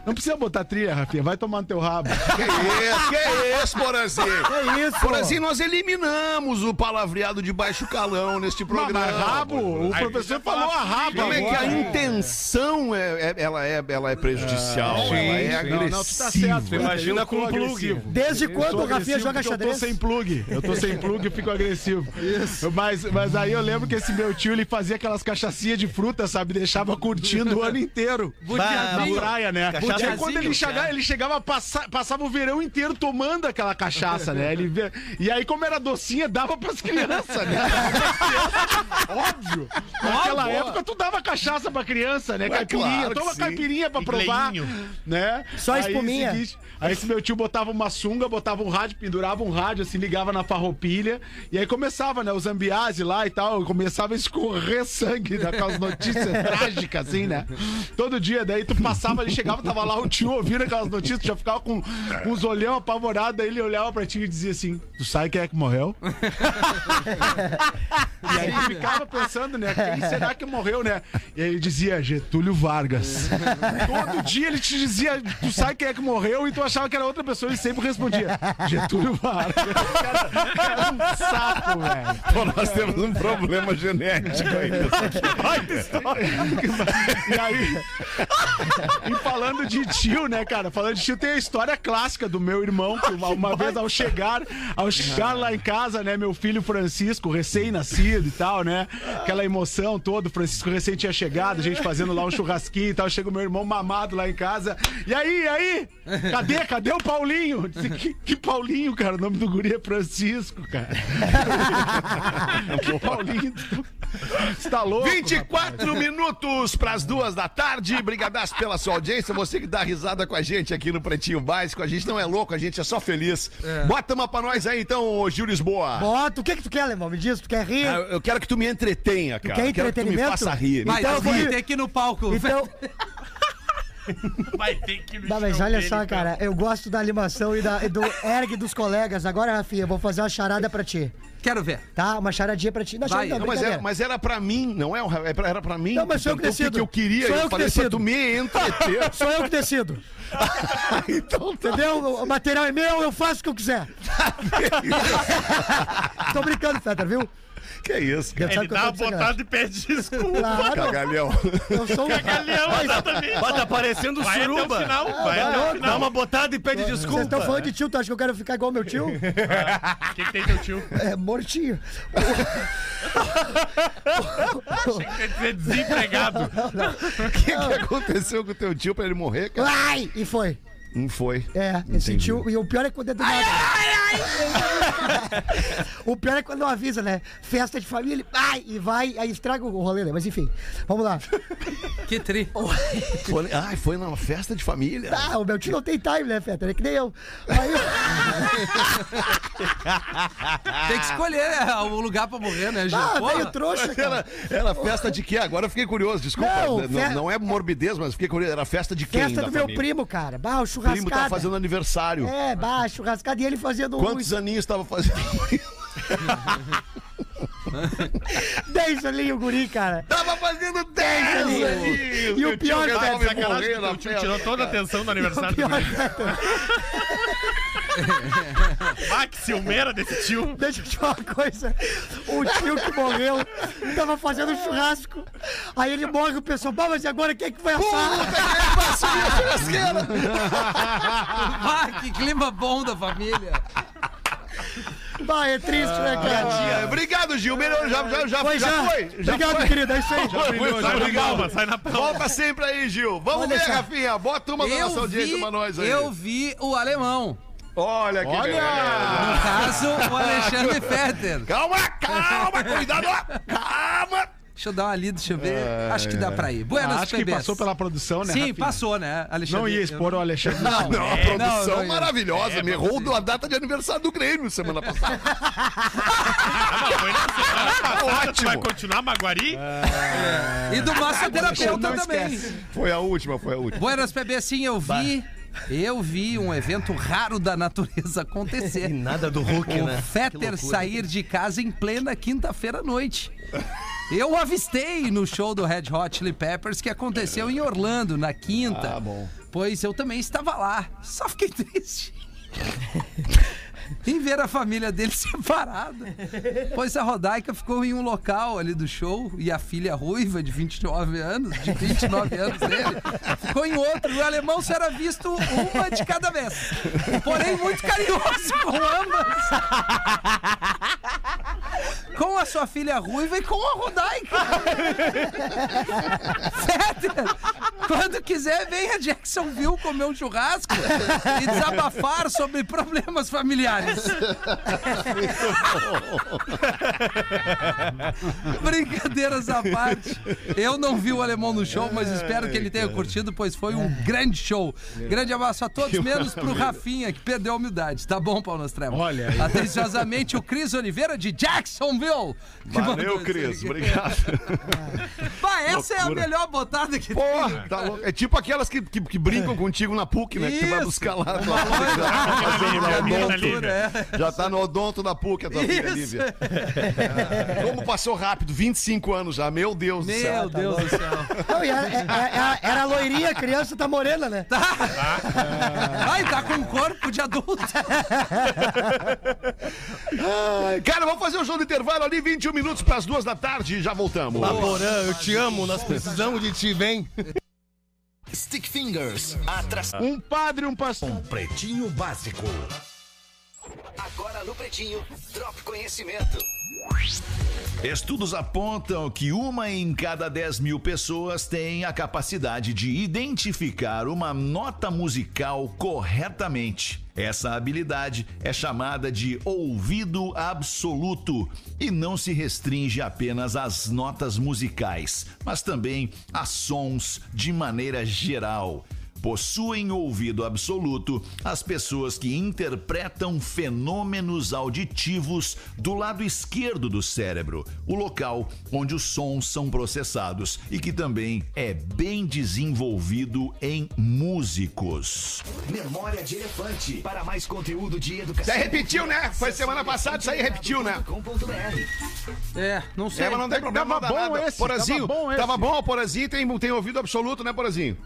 Não precisa botar trilha, Rafinha, vai tomar no teu rabo. Que isso, que isso, Porazinho? Que isso? Porazinho, nós eliminamos o palavreado de baixo calão neste Mas, programa. mas rabo, o Aí professor falou a rabo Como é que a intenção é, é- ela, é, ela é prejudicial, ela é agressiva. Não, não, tu tá certo. imagina com um plug. agressivo. Desde quando o Rafinha joga porque Eu xadrez? tô sem plug. Eu tô sem plug e fico agressivo. Isso. Mas, mas aí eu lembro que esse meu tio, ele fazia aquelas cachaçinhas de fruta, sabe? Deixava curtindo o ano inteiro. Na praia, né? Cachaça E aí, quando ele chegava, ele chegava, passa, passava o verão inteiro tomando aquela cachaça, né? Ele, e aí, como era docinha, dava pras crianças, né? Óbvio. Naquela época, tu dava cachaça pra criança, né? Caipirinha. claro Toma sim. caipirinha pra E provar. Né? Só Aí, espuminha. seguinte, aí esse meu tio botava uma sunga, botava um rádio, pendurava um rádio, assim, ligava na farroupilha. E aí começava, né? Os ambiase lá e tal. Começava a escorrer sangue né, com as notícias trágicas, assim, né? Todo dia, daí tu passava, ele chegava, tava lá o tio ouvindo aquelas notícias, já ficava com, com os olhão apavorados, aí ele olhava pra ti e dizia assim: Tu sabe quem é que morreu? E aí tu ficava pensando, né? Quem será que morreu, né? E aí ele dizia Getúlio Vargas. Todo dia ele te dizia, tu sabe quem é que morreu, e tu achava que era outra pessoa, ele sempre respondia: Getúlio Vargas. Cara, era um saco, velho. Pô, nós temos um problema genético aí. E aí, e falando de tio, né, cara? Falando de tio, tem a história clássica do meu irmão, que uma, uma vez ao chegar, ao chegar lá em casa, né, meu filho Francisco, recém-nascido e tal, né? Aquela emoção toda, o Francisco recém tinha chegado, a gente fazendo lá um churrasquinho e tal, chega o meu irmão mamado lá em casa. E aí, e aí? Cadê? Cadê o Paulinho? Disse, que, que Paulinho, cara? O nome do guri é Francisco, cara. que Paulinho? Você tá louco? 24 minutos para as duas da tarde. Brigadaço pela sua audiência. Você que dá risada com a gente aqui no Pretinho Básico. A gente não é louco, a gente é só feliz. Bota uma pra nós aí então, Gil Lisboa. Bota, o que que tu quer, alemão? Me diz, tu quer rir? Ah, Eu quero que tu me entretenha, cara. quer Eu quero que tu me entretenimento? faça rir. Então eu vou ter ir no palco. Então, Vai ter que no Não, mas olha dele, só, então. cara, eu gosto da animação e, da, e do ergue dos colegas. Agora, Rafinha, eu vou fazer uma charada pra ti, Quero ver. tá? Uma charadinha pra ti. Não, Vai. Não, mas, brincadeira. era, mas era pra mim, não é? o- é Era pra mim. Não, mas sou eu que Perguntou o decido. que eu queria. Sou eu eu que falei pra decido. tu me entreter. Sou eu que decido. então tá. Entendeu? O material é meu, eu faço o que eu quiser. Tô brincando, Fetter, viu? Que isso, cara. Ele que dá tô uma botada e pede desculpa. Claro, Cagalhão. eu sou um... Cagalhão, exatamente. Vai, tá parecendo Vai até o suruba. final, vai vai até o. Dá uma botada e pede Vocês desculpa. estão falando de tio, tu acha que eu quero ficar igual meu tio? O que, que tem teu tio? É, mortinho. Quer dizer desempregado. O que, que aconteceu com o teu tio pra ele morrer, cara? Ai! E foi. Não foi. É, esse tio. E o pior é quando é do nada. o pior é quando não avisa, né? Festa de família, ai, e vai, aí estraga o rolê, né? Mas enfim, vamos lá. Que tri. Foi, ai, foi numa festa de família. Ah, o meu tio não tem time, né, Feta? É que nem eu. Aí, Tem que escolher né, o lugar pra morrer, né, Gil? ah, velho trouxa, cara. Era, era festa de quê? Agora eu fiquei curioso, desculpa. Não, Não, fe- não é morbidez, mas fiquei curioso. Era festa de quem? Festa da do meu família? primo, cara. Bah, churrascada. primo tava fazendo aniversário. É, bah, churrascada e ele fazendo Quantos aninhos tava fazendo? um 10 ali o guri, cara. tava fazendo 10 aninhos. aninhos. E o pior, velho, Sacanagem que tio festa. tirou toda a atenção do aniversário do Pior, guri. Ah, que ciumeira desse tio. Deixa eu te falar uma coisa. O tio que morreu tava fazendo um churrasco. Aí ele morre, o pessoal, bah, mas e agora quem é que vai assar? Ah, que clima bom da família. Bah, é triste, né, cara? Tia, Obrigado, Gil. Melhor, já, já, já, Foi já já. foi. Já Obrigado, foi. querido. É isso aí. Foi, muito Sai na obrigado. palma, sai na palma. Volta sempre aí, Gil. Vamos Pode ver, deixar. Rafinha. Bota uma da nossa audiência pra nós aí. eu vi o alemão. Olha que beleza. Olha! No caso, o Alexandre Fetter. Calma, calma, cuidado. Calma. Deixa eu dar uma lida, deixa eu ver. Acho que dá pra ir. Buenas, Ah, Acho que PBs. passou pela produção, né? Sim, Rafinha? passou, né, Alexandre? Não ia expor o Alexandre. Não, Não, a é, produção não, não, maravilhosa. Me errou a data de aniversário do Grêmio semana passada. Foi na semana passada, tu Ótimo. vai continuar Maguari? E do massoterapeuta Não também. esquece. Foi a última, foi a última. Buenas, PB, sim, eu vi. Eu vi um evento raro da natureza E acontecer. nada do Hulk, O né? Que Fetter sair de casa em plena quinta-feira à noite. Eu o avistei no show do Red Hot Chili Peppers que aconteceu em Orlando na quinta. Ah, bom. Pois eu também estava lá. Só fiquei triste. em ver a família dele separada. Pois a Rodaica ficou em um local ali do show e a filha ruiva de 29 anos, de 29 anos dele, ficou em outro. E o alemão só era visto uma de cada vez. Porém, muito carinhoso com ambas. Com a sua filha ruiva e com a Rodaica. Fetter, quando quiser, venha a Jacksonville comer um churrasco e desabafar sobre problemas familiares. Brincadeiras à parte. Eu não vi o alemão no show, mas espero que ele tenha curtido, pois foi um grande show. Grande abraço a todos, menos pro Rafinha, que perdeu a humildade. Tá bom, Paulo Nostremo? Olha aí. Atenciosamente, o Cris Oliveira de Jacksonville. Valeu, Cris. Obrigado. Pá, essa é a melhor botada que tem. Porra, tá louco. É tipo aquelas que, que, que brincam contigo na PUC, né? Que tu vai buscar lá. lá A menina odonto. Lívia. É. Já tá no odonto da PUC, a tua filha Isso. Lívia. Como passou rápido, 25 anos já, meu Deus do céu. Meu Deus do céu. Não, e era, era, era- era loirinha, a criança tá morena, né? Ai, tá com um corpo de adulto. Ai, Cara, vamos fazer o show do intervalo ali, 21 minutos pras duas da tarde e já voltamos. Porã, eu te amo, nós precisamos de ti, vem. Stick Fingers, atração. Um padre e um pastor. Pretinho Básico. Agora no Pretinho, Drop Conhecimento. Estudos apontam que uma em cada 10 mil pessoas tem a capacidade de identificar uma nota musical corretamente. Essa habilidade é chamada de ouvido absoluto e não se restringe apenas às notas musicais, mas também a sons de maneira geral. Possuem ouvido absoluto as pessoas que interpretam fenômenos auditivos do lado esquerdo do cérebro, o local onde os sons são processados e que também é bem desenvolvido em músicos. Memória de Elefante. Para mais conteúdo de educação. Já repetiu, né? Foi semana passada, isso aí repetiu, né? É, não sei. É, mas não tem problema, Tava não bom nada. esse, Porazinho, tava bom esse. tava bom, Porazinho tem, tem ouvido absoluto, né, Porazinho?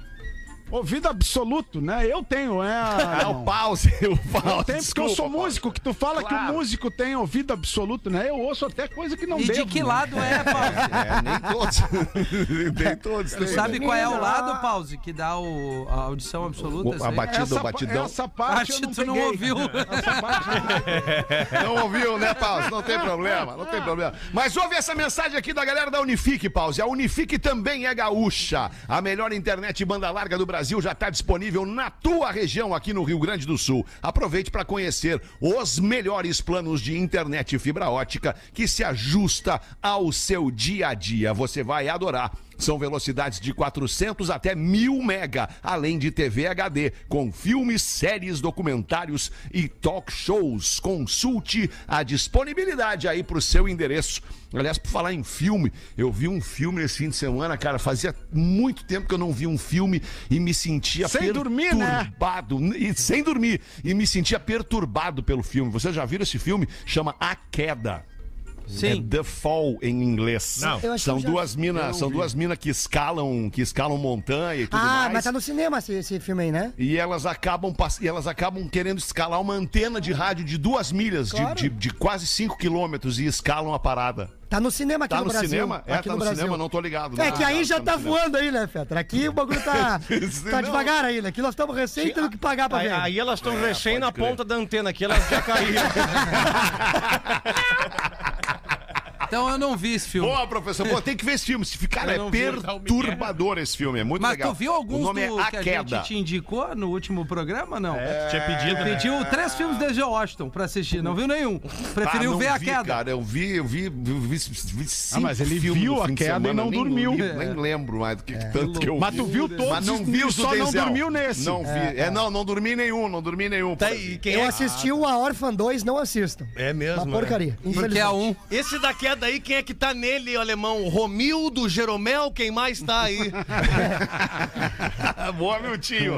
Ouvido absoluto, né? Eu tenho, é. É o não. pause, o Eu pause. tenho porque eu sou músico, que tu fala que Claro. o músico tem ouvido absoluto, né? Eu ouço até coisa que não E devo. de que né? lado é, Pause? É, nem todos. nem todos. Tu sabe qual é o lado, Pause, que dá o, a audição absoluta? O- a batida, Essa, o batidão. essa parte Acho eu que tu não peguei. ouviu. Essa parte eu não Não ouviu, né, Pause? Não tem problema, não tem problema. Mas ouve essa mensagem aqui da galera da Unifique, Pause. A Unifique também é gaúcha. A melhor internet banda larga do Brasil já está disponível na tua região aqui no Rio Grande do Sul. Aproveite para conhecer os melhores planos de internet fibra ótica que se ajusta ao seu dia a dia. Você vai adorar. São velocidades de 400 até 1000 mega, além de TV HD, com filmes, séries, documentários e talk shows. Consulte a disponibilidade aí pro seu endereço. Aliás, por falar em filme, eu vi um filme esse fim de semana, cara, fazia muito tempo que eu não vi um filme e me sentia Sem dormir, né? perturbado, e sem dormir, e me sentia perturbado pelo filme. Vocês já viram esse filme? Chama A Queda. É Sim. The Fall em inglês. Não. São duas minas, são duas minas que escalam, que escalam montanha e tudo Ah, mais. mas tá no cinema esse, esse filme aí, né? E elas acabam pass- e elas acabam querendo escalar uma antena de rádio de duas milhas, de- Claro. de, de quase cinco quilômetros e escalam a parada. Tá no cinema aqui Tá no, no Brasil. cinema? É, aqui tá no Brasil. cinema, não tô ligado. É né? que aí já no tá cinema. voando aí, né, Fetra? Aqui o bagulho tá, tá Não. devagar aí, né? Aqui nós estamos recém tendo que pagar pra Aí, ver. aí elas estão recém na crer. ponta da antena aqui, elas já caíram. Então eu não vi esse filme. Boa, professor. Pô, tem que ver esse filme. Esse- Cara, Eu é tá perturbador esse filme. É muito Mas legal. tu viu alguns o nome do é A que a Queda. gente te indicou no último programa, não? É, tinha pedido. né? Pediu três filmes de Washington pra assistir, não viu nenhum. Preferiu Ah, ver a vi, queda. Cara, eu vi, eu vi, vi, vi, vi cinco mas ele viu a queda e não nem dormiu. li, Nem lembro mais do que tanto que eu Mas vi. tu viu todos Mas não os- vi os do só não dormiu nesse. Não vi. É, não, não dormi nenhum, não dormi nenhum. Tá, e quem Eu é? assisti o A Órfã 2, não assistam. É mesmo, Uma porcaria. Porque é um. Esse da queda aí, quem é que tá nele, o alemão? Romildo, Jeromel, quem mais tá aí? Boa, meu tio.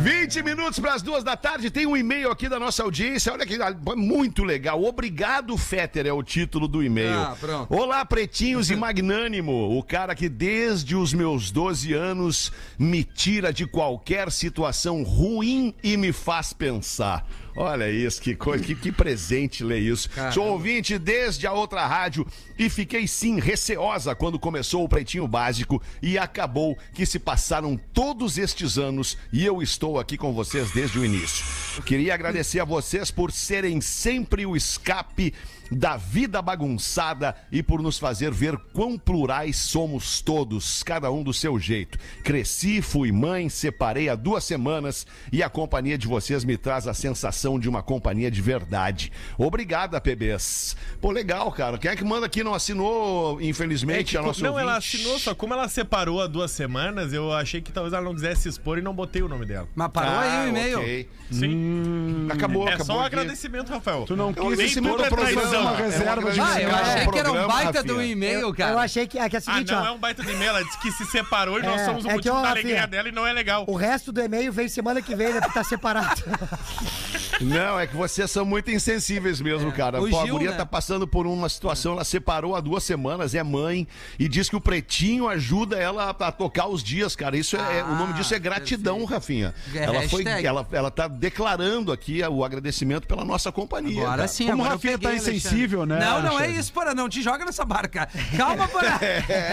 20 minutos para as duas da tarde. Tem um e-mail aqui da nossa audiência. Olha que muito legal. Obrigado, Fetter, é o título do e-mail. Ah. Olá, pretinhos e magnânimo. O cara que desde os meus 12 anos me tira de qualquer situação ruim e me faz pensar. Olha isso, que coisa, que, que presente ler isso. Sou ouvinte desde a outra rádio e fiquei sim receosa quando começou o Pretinho Básico e acabou que se passaram todos estes anos e eu estou aqui com vocês desde o início. Queria agradecer a vocês por serem sempre o escape da vida bagunçada e por nos fazer ver quão plurais somos todos, cada um do seu jeito. Cresci, fui mãe, separei há duas semanas e a companhia de vocês me traz a sensação de uma companhia de verdade. Obrigada, PBs. Pô, legal, cara. Quem é que manda aqui não assinou, infelizmente, a nossa não, ela ouvinte? assinou, só como ela separou há duas semanas, eu achei que talvez ela não quisesse se expor e não botei o nome dela. Mas parou Ah, aí o e-mail. ok. Sim. Acabou, é acabou. só um aqui. agradecimento, Rafael. Tu não É quis ao é programa. Uma É um reserva de Ah, eu achei que era um baita do e-mail, cara. Eu achei que, é que é o Ah, não ó. é um baita de e-mail. Ela disse que se separou e nós É, somos o é que, motivo ó, da Rafinha, alegria dela e não é legal. O resto do e-mail vem semana que vem, né? Porque tá separado. Não, é que vocês são muito insensíveis mesmo, cara. O Pô, a Gil, guria né? tá passando por uma situação, ela separou há duas semanas, é mãe, e diz que o pretinho ajuda ela a, a tocar os dias, cara. Isso é, é- o nome disso é gratidão, perfeito. Rafinha. É ela foi, hashtag. ela, ela tá declarando aqui o agradecimento pela nossa companhia. Agora cara. sim, Como agora o Rafinha eu peguei, tá insensível, Alexandre. né, Não, não é Alexandre? isso, Porã. Não te joga nessa barca. Calma, Porã.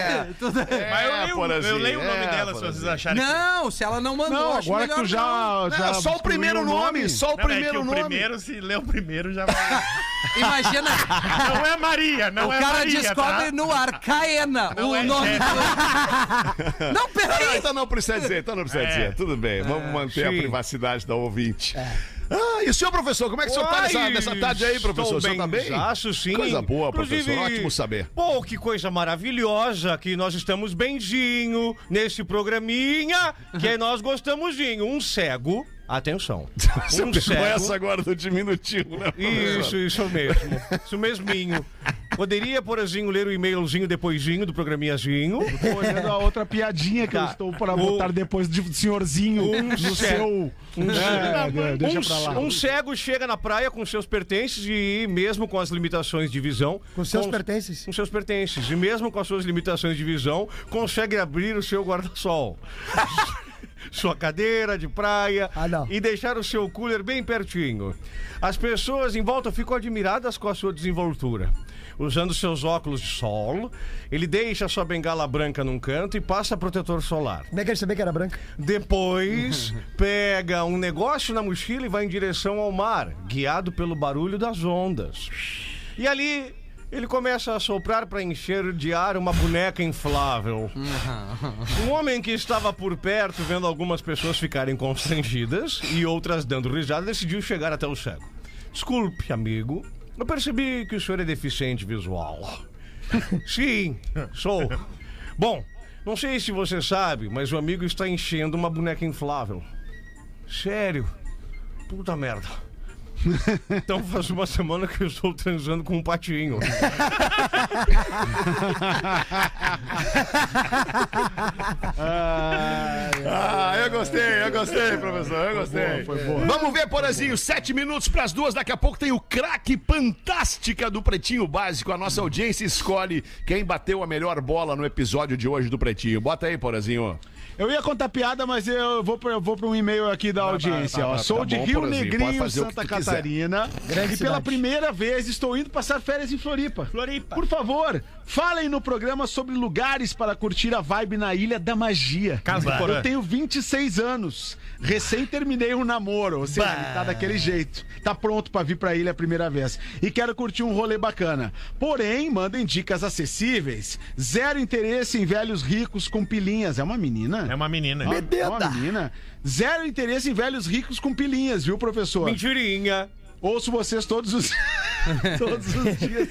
Tudo- Mas eu leio, eu leio o nome é, dela, se vocês acharem que... Não, se ela não mandou, Não, acho agora que tu já. Não, já é só o primeiro nome, só o é primeiro o nome. primeiro, se lê o primeiro, já vai... não. Imagina, não é Maria, não o é cara Maria, descobre tá? no ar, Caena, Não o é nome do... Não, Ah, peraí. então não precisa dizer, então não precisa É. dizer. Tudo bem, vamos manter a sim. privacidade da ouvinte. Ah, e o senhor, professor, como é que o senhor tá nessa, nessa tarde aí, professor? O estou senhor tá bem? Acho sim. Coisa boa, Inclusive, professor. Ótimo saber. Pô, que coisa maravilhosa que nós estamos benzinho nesse programinha que nós gostamosinho. Um cego. Atenção. Você Um pegou cego. essa agora do diminutivo, né? Isso, isso mesmo. Isso mesminho. Poderia, porzinho, ler o e-mailzinho depoisinho do programinhazinho. Tô olhando a outra piadinha que eu Tá. estou para O- botar depois de senhorzinho Um no cego. seu. Um, É, de- deixa um- pra lá. um cego chega na praia com seus pertences e mesmo com as limitações de visão. Com seus pertences. Com seus pertences. E mesmo com as suas limitações de visão, consegue abrir o seu guarda-sol. Sua cadeira de praia Ah, e deixar o seu cooler bem pertinho. As pessoas em volta ficam admiradas com a sua desenvoltura. Usando seus óculos de sol, ele deixa sua bengala branca num canto e passa protetor solar. Como é que ele sabia que era branca? Depois, pega um negócio na mochila e vai em direção ao mar, guiado pelo barulho das ondas. E ali, ele começa a soprar para encher de ar uma boneca inflável. Um homem que estava por perto, vendo algumas pessoas ficarem constrangidas e outras dando risada, decidiu chegar até o cego. Desculpe, amigo. Eu percebi que o senhor é deficiente visual. Sim, sou. Bom, não sei se você sabe, mas o amigo está enchendo uma boneca inflável. Sério? Puta merda. Então faz uma semana que eu estou transando com um patinho. Ah, eu gostei, eu gostei, professor, eu gostei. Vamos ver, Porazinho, sete minutos para as duas. Daqui a pouco tem o craque fantástica do Pretinho Básico. A nossa audiência escolhe quem bateu a melhor bola no episódio de hoje do Pretinho. Bota aí, Porazinho. Eu ia contar piada, mas eu vou pra, eu vou pra um e-mail aqui da audiência. ó. Sou tá de bom, Rio Negrinho, Santa. Catarina. Grande e pela cidade. primeira vez estou indo passar férias em Floripa. Floripa. Por favor, falem no programa sobre lugares para curtir a vibe na Ilha da Magia. Casa do Porã. Eu tenho 26 anos. Recém terminei um namoro, ou seja, ele tá daquele jeito. Tá pronto pra vir pra ilha a primeira vez. E quero curtir um rolê bacana. Porém, mandem dicas acessíveis. Zero interesse em velhos ricos com pilinhas. É uma menina? É uma menina. É uma menina. Zero interesse em velhos ricos com pilinhas, viu, professor? Mentirinha. Ouço vocês todos os todos os dias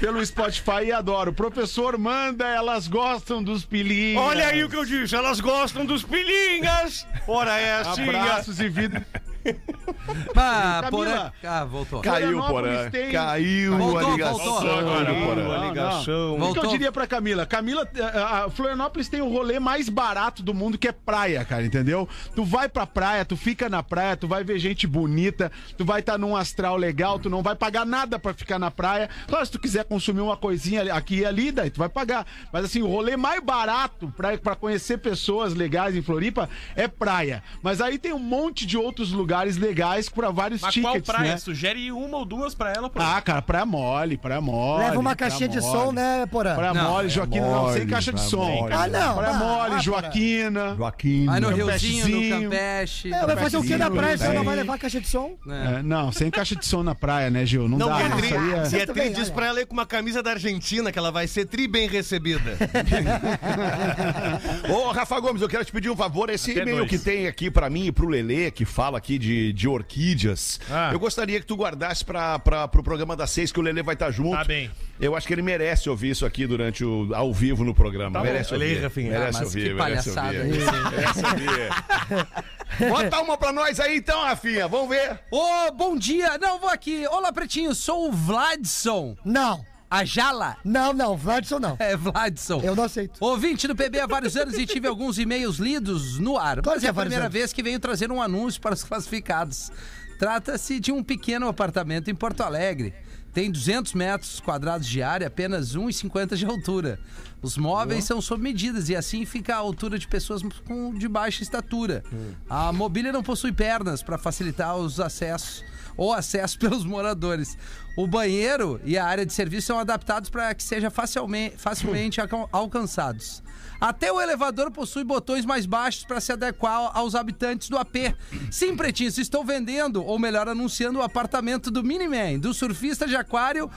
pelo Spotify e adoro. Professor, manda, elas gostam dos pilinhas. Olha aí o que eu disse, elas gostam dos pilinhas. Ora é assim. Abraços e vida. Ah, Camila. porra. Ah, voltou. Caiu, Porã. tem- Caiu Voltou, a ligação. voltou. Agora, Porã. Caiu a ligação. O que eu diria pra Camila? Camila, a a Florianópolis tem o rolê mais barato do mundo, que é praia, cara, entendeu? Tu vai pra praia, tu fica na praia, tu vai ver gente bonita, tu vai estar num astral legal, tu não vai pagar nada pra ficar na praia. Claro, se tu quiser consumir uma coisinha aqui e ali, daí tu vai pagar. Mas assim, o rolê mais barato pra, pra conhecer pessoas legais em Floripa é praia. Mas aí tem um monte de outros lugares legais pra vários Mas qual tickets, praia? né? Sugere uma ou duas pra ela. Pô. Ah, cara, praia mole, praia mole. Leva uma caixinha de mole. som, né, Porã? Praia Não, mole, Joaquina, não, sem caixa de som. mole. Ah, não. Praia ah, mole, ah, Joaquina. Joaquim. Aí no. Riozinho, no Campeche. É, vai fazer o que na praia se você não Tem. vai levar caixa de som? É, não, sem caixa de som na praia, né, Gil? Não, Não, dá. e a Isso Tri, aí é... Certo Tri diz pra ela ir com uma camisa da Argentina que ela vai ser tri bem recebida. Ô, Rafa Gomes, eu quero te pedir um favor. Esse e-mail que tem aqui pra mim e pro Lelê, que fala aqui de, de orquídeas, Ah. eu gostaria que tu guardasse pra, pro programa das seis, que o Lelê vai estar junto. Tá bem. Eu acho que ele merece ouvir isso aqui durante o. ao vivo no programa. Tá merece bom. Ouvir. Rafinha. Merece Ah, mas ouvir, que merece palhaçada ouvir. Merece ouvir. Bota uma pra nós aí então, Rafinha. Vamos ver. Ô, bom dia. Não, vou aqui. Olá, Pretinho. Sou o Vladson. Não. A Jala. Não, não. Vladson não. É, Vladson. Eu não aceito. Ouvinte do PB há vários anos e tive alguns e-mails lidos no ar. Claro Mas é a primeira anos. vez que venho trazer um anúncio para os classificados. Trata-se de um pequeno apartamento em Porto Alegre. Tem 200 metros quadrados de área, apenas 1,50 de altura. Os móveis são sob medidas e assim fica a altura de pessoas com de baixa estatura. A mobília não possui pernas para facilitar os acessos ou acesso pelos moradores. O banheiro e a área de serviço são adaptados para que sejam facilmente, facilmente alcan- alcançados. Até o elevador possui botões mais baixos para se adequar aos habitantes do AP. Sim, pretinhos, estou vendendo, ou melhor, anunciando o apartamento do Miniman, do surfista de aquário.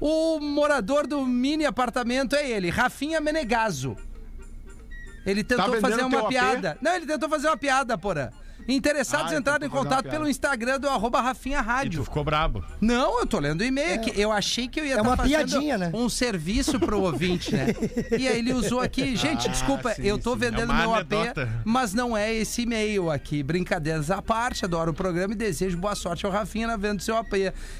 O morador do mini apartamento é ele, Rafinha Menegaso. Ele tentou vendendo fazer uma AP? piada. Não, ele tentou fazer uma piada, porra. Interessados Ah, ele entraram em contato pelo Instagram do arroba Rafinha E tu Rádio. ficou brabo. Não, eu tô lendo o e-mail aqui. Eu achei que eu ia É estar uma fazendo piadinha, né? um serviço pro ouvinte, né? E aí ele usou aqui. Gente, desculpa, sim, eu tô sim. vendendo É meu AP, mas não é esse e-mail aqui. Brincadeiras à parte, adoro o programa e desejo boa sorte ao Rafinha na venda do seu AP.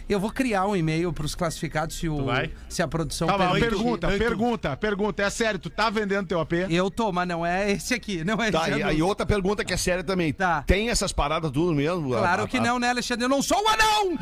Eu vou criar um e-mail pros classificados se, o, se a produção Calma, permitir. pergunta, pergunta, pergunta. É sério, tu tá vendendo teu AP? Eu tô, mas não é esse aqui, não é Tá, esse e, anúncio. e outra pergunta que é séria também. Tá. Tem essas paradas tudo mesmo? Claro A- que a- não, né, Alexandre? Eu não sou um anão!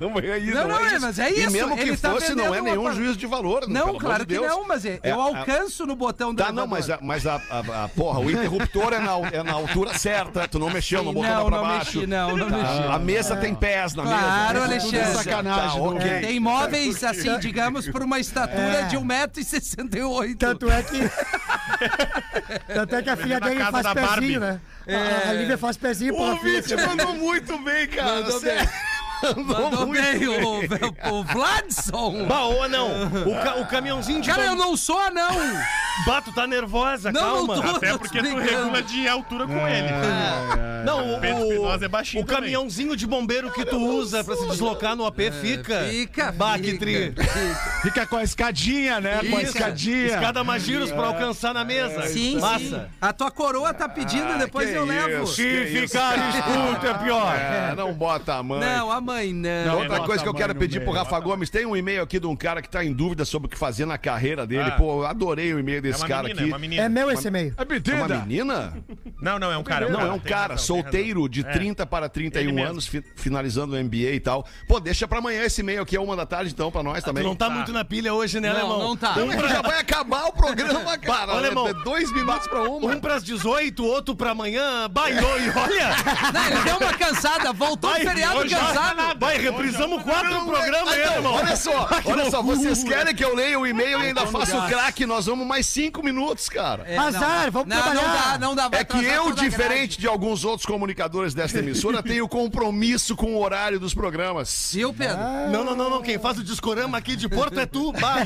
não é isso. Não, não, é, mas é E isso, mesmo que ele tá fosse, não é nenhum uma- juízo de valor. Não, pelo claro amor de que não, mas é- É, eu a- alcanço no botão do Tá, não, mas, a, mas a, a- a- porra, o interruptor é na, é na altura certa. Tu não mexeu, não Sim, botou não, pra não baixo. mexi, não, não Tá, mexi. A mesa tem pés na Claro, mesa. Alexandre. Tá, Sacanagem, ok. Tem móveis, assim, digamos, por uma estatura É. de 1,68m. Tanto é que. Tanto é que a filha dele casa faz da pezinho, né? A, a Lívia faz pezinho O ouvinte mandou muito bem, cara. Mandou sério. Mandou muito bem o, o, o Vladson. Bah, ô não. O, ca- o caminhãozinho de Cara, eu não sou anão. Bato tá nervosa, Não, calma. não tô. Até porque tu regula de altura com ele. Não, o, Pedro Espinosa é baixinho o também. caminhãozinho de bombeiro que tu usa pra se deslocar no AP fica. Fica, Bah, que fica, fica. Fica com a escadinha, né? Com a escadinha. Escada mais giros pra alcançar na mesa. Sim, sim. Massa. A tua coroa tá pedindo, depois que eu levo. Se ficar escuro é pior. É, não bota a mãe. Não, a mãe não. Não, Outra coisa que eu mãe quero pedir pro Rafa Gomes, tem um e-mail aqui de um cara que tá em dúvida sobre o que fazer na carreira dele. Ah. Pô, eu adorei o e-mail É desse uma cara menina, aqui. é uma menina. É meu esse e-mail. É É uma menina? Não, não, é um cara. Não, é um cara solteiro de É. 30 para 31 Ele mesmo. anos, fi- finalizando o MBA e tal. Pô, deixa pra amanhã esse e-mail aqui, é uma da tarde, então, pra nós Tu também. não tá muito na pilha hoje, né, alemão? não tá. É que já vai acabar o programa, cara. Alemão. É dois minutos pra uma. Um pras 18, outro pra amanhã. Baiou e olha. Não, ele deu uma cansada, voltou do feriado hoje cansado. Vai, reprisamos quatro programas aí, Então, irmão. olha só, olha só, vocês querem que eu leia o e-mail e ainda faça o craque? Nós vamos mais cinco minutos, cara. É, Azar, vamos não, Não trabalhar. dá, não dá. É que eu, diferente de alguns outros comunicadores desta emissora, tenho compromisso com o horário dos programas. Viu, Pedro? Não, não, não, não. Quem faz o discorama aqui de Porto é tu. Bah.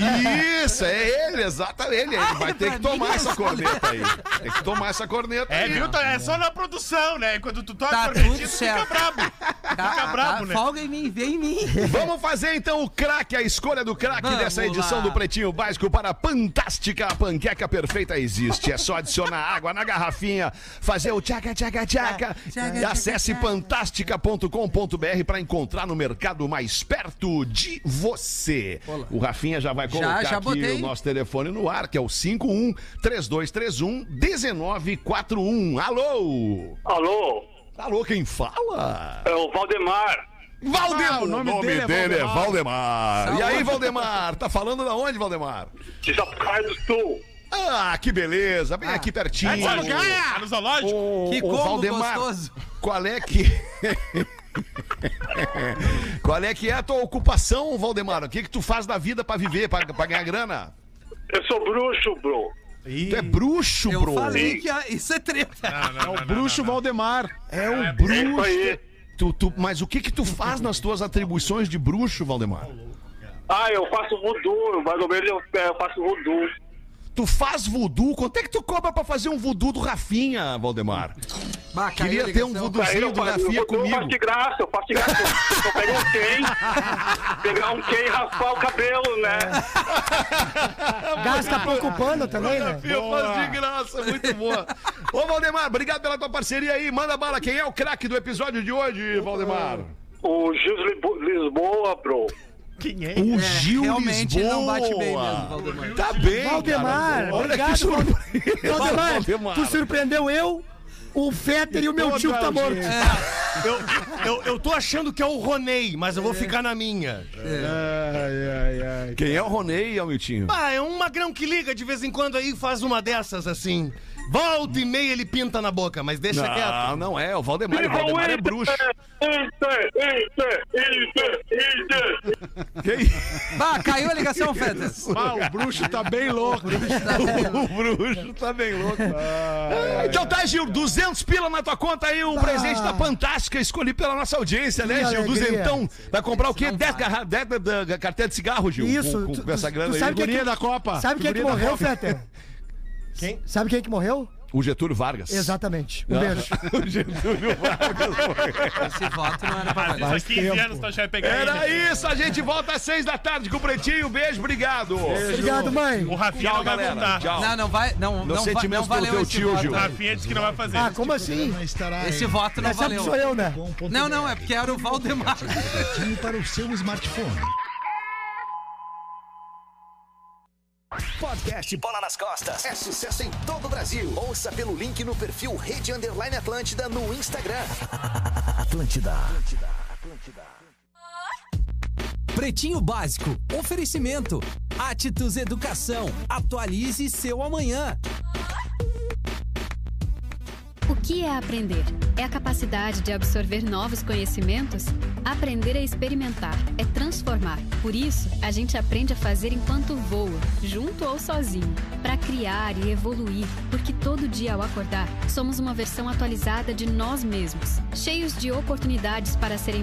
Isso, é ele, exatamente. Ele, ele vai ter que tomar essa corneta aí. Tem que tomar essa corneta É, aí. viu? Tá- É só na produção, né? Quando tu toca Tá a cornetinha, tu fica brabo. Tá, Fica brabo, tá, né? Folga em mim, vem em mim. Vamos fazer então o craque, a escolha do craque dessa edição lá. do Pretinho Básico para a Fantástica a Panqueca Perfeita existe. É só adicionar água na garrafinha, fazer o tchaca tchaca tchaca e acesse fantástica.com.br para encontrar no mercado mais perto de você. O Rafinha já vai colocar já aqui botei. o nosso telefone no ar, que é o 51 3231 1941. Alô? Alô, Alô, quem fala? é o Valdemar. Valdemar. Ah, o nome, dele, é Valdemar. E aí, Valdemar? Tá falando da onde, Valdemar? De Sapucaia do Sul. Ah, que beleza. Vem aqui pertinho. Tá no zoológico? Ô, Que combo Valdemar, gostoso. qual é que... qual é que é a tua ocupação, Valdemar? O que que tu faz da vida pra viver, pra, pra ganhar grana? Eu sou bruxo, bro. Tu é bruxo, Eu bro. falei que isso é treta. Não, não, É não, o bruxo não, não. Valdemar. É um É isso bruxo. aí. Tu, tu- mas o que que tu faz nas tuas atribuições de bruxo, Valdemar? Ah, eu faço voodoo. Mais ou menos eu, é, eu faço voodoo. Tu faz voodoo? Quanto é que tu cobra pra fazer um voodoo do Rafinha, Valdemar? Bah, Queria ter um voodoozinho do Rafinha eu, eu faço comigo. de graça, eu faço de graça. Eu pego um quem, pegar um quem e raspar o cabelo, né? Gasta pouco pano também, né? Eu faço de graça, muito boa. Ô, Valdemar, obrigado pela tua parceria aí. Manda bala, quem é o craque do episódio de hoje, Valdemar? O Gil Lisbo- Lisboa, bro. Quem é? O É, Gil realmente ele não bate bem Lisboa. mesmo, Valdemar. Tá bem, Valdemar, cara. Olha obrigado, que surpresa. Valdemar, Valdemar. tu surpreendeu eu, o Fetter e o meu tio que tá a morto. audiência. Eu, eu, eu tô achando que é o Ronei, mas eu vou ficar na minha. Ai, ai, ai. Quem é o Ronei, Almitinho? Ah, é um magrão que liga de vez em quando aí e faz uma dessas assim. Volta e meia ele pinta na boca, mas deixa Não, quieto. não é. O Valdemar, o Valdemar é bruxo. Inter, Inter, Inter, Inter. Quem? Bah, caiu a ligação, Fetas. Ah, o bruxo tá bem louco. O bruxo tá bem louco. Ah, Então tá, Gil, 200 pila na tua conta aí, um presente da Fantástica, escolhi pela nossa audiência, né, Que Gil? Duzentão. Vai comprar o quê? 10 garra... dez da- da carteira de cigarro, Gil? Isso, Com, com- essa grana tu aí. sabe quem é que- da Copa. Sabe quem é que morreu. Fetter? Quem? Sabe quem é que morreu? O Getúlio Vargas. Exatamente. Um beijo. o Getúlio Vargas. Esse voto não era pra Mas isso há 15 anos tu já vai pegar Era ele. isso, a gente volta às 6 da tarde com o Pretinho. Beijo, obrigado. Obrigado, mãe. O Rafinha Tchau, não vai galera. voltar. Tchau. Não, não vai. Não, não, Meus vai, sentimentos não valeu pelo teu tio. Gil. O Rafinha disse que não vai fazer. Ah, como assim? Estará Esse voto não Essa valeu. sou eu, né? Não, não, é porque era o Valdemar. Pretinho para o seu smartphone. Podcast Bola nas Costas. É sucesso em todo o Brasil. Ouça pelo link no perfil Rede Underline Atlântida no Instagram. Atlântida. Pretinho Básico. Oferecimento. Atitudes Educação. Atualize seu amanhã. O que é aprender? É a capacidade de absorver novos conhecimentos? Aprender é experimentar, é transformar. Por isso, a gente aprende a fazer enquanto voa, junto ou sozinho, para criar e evoluir, porque todo dia ao acordar, somos uma versão atualizada de nós mesmos, cheios de oportunidades para serem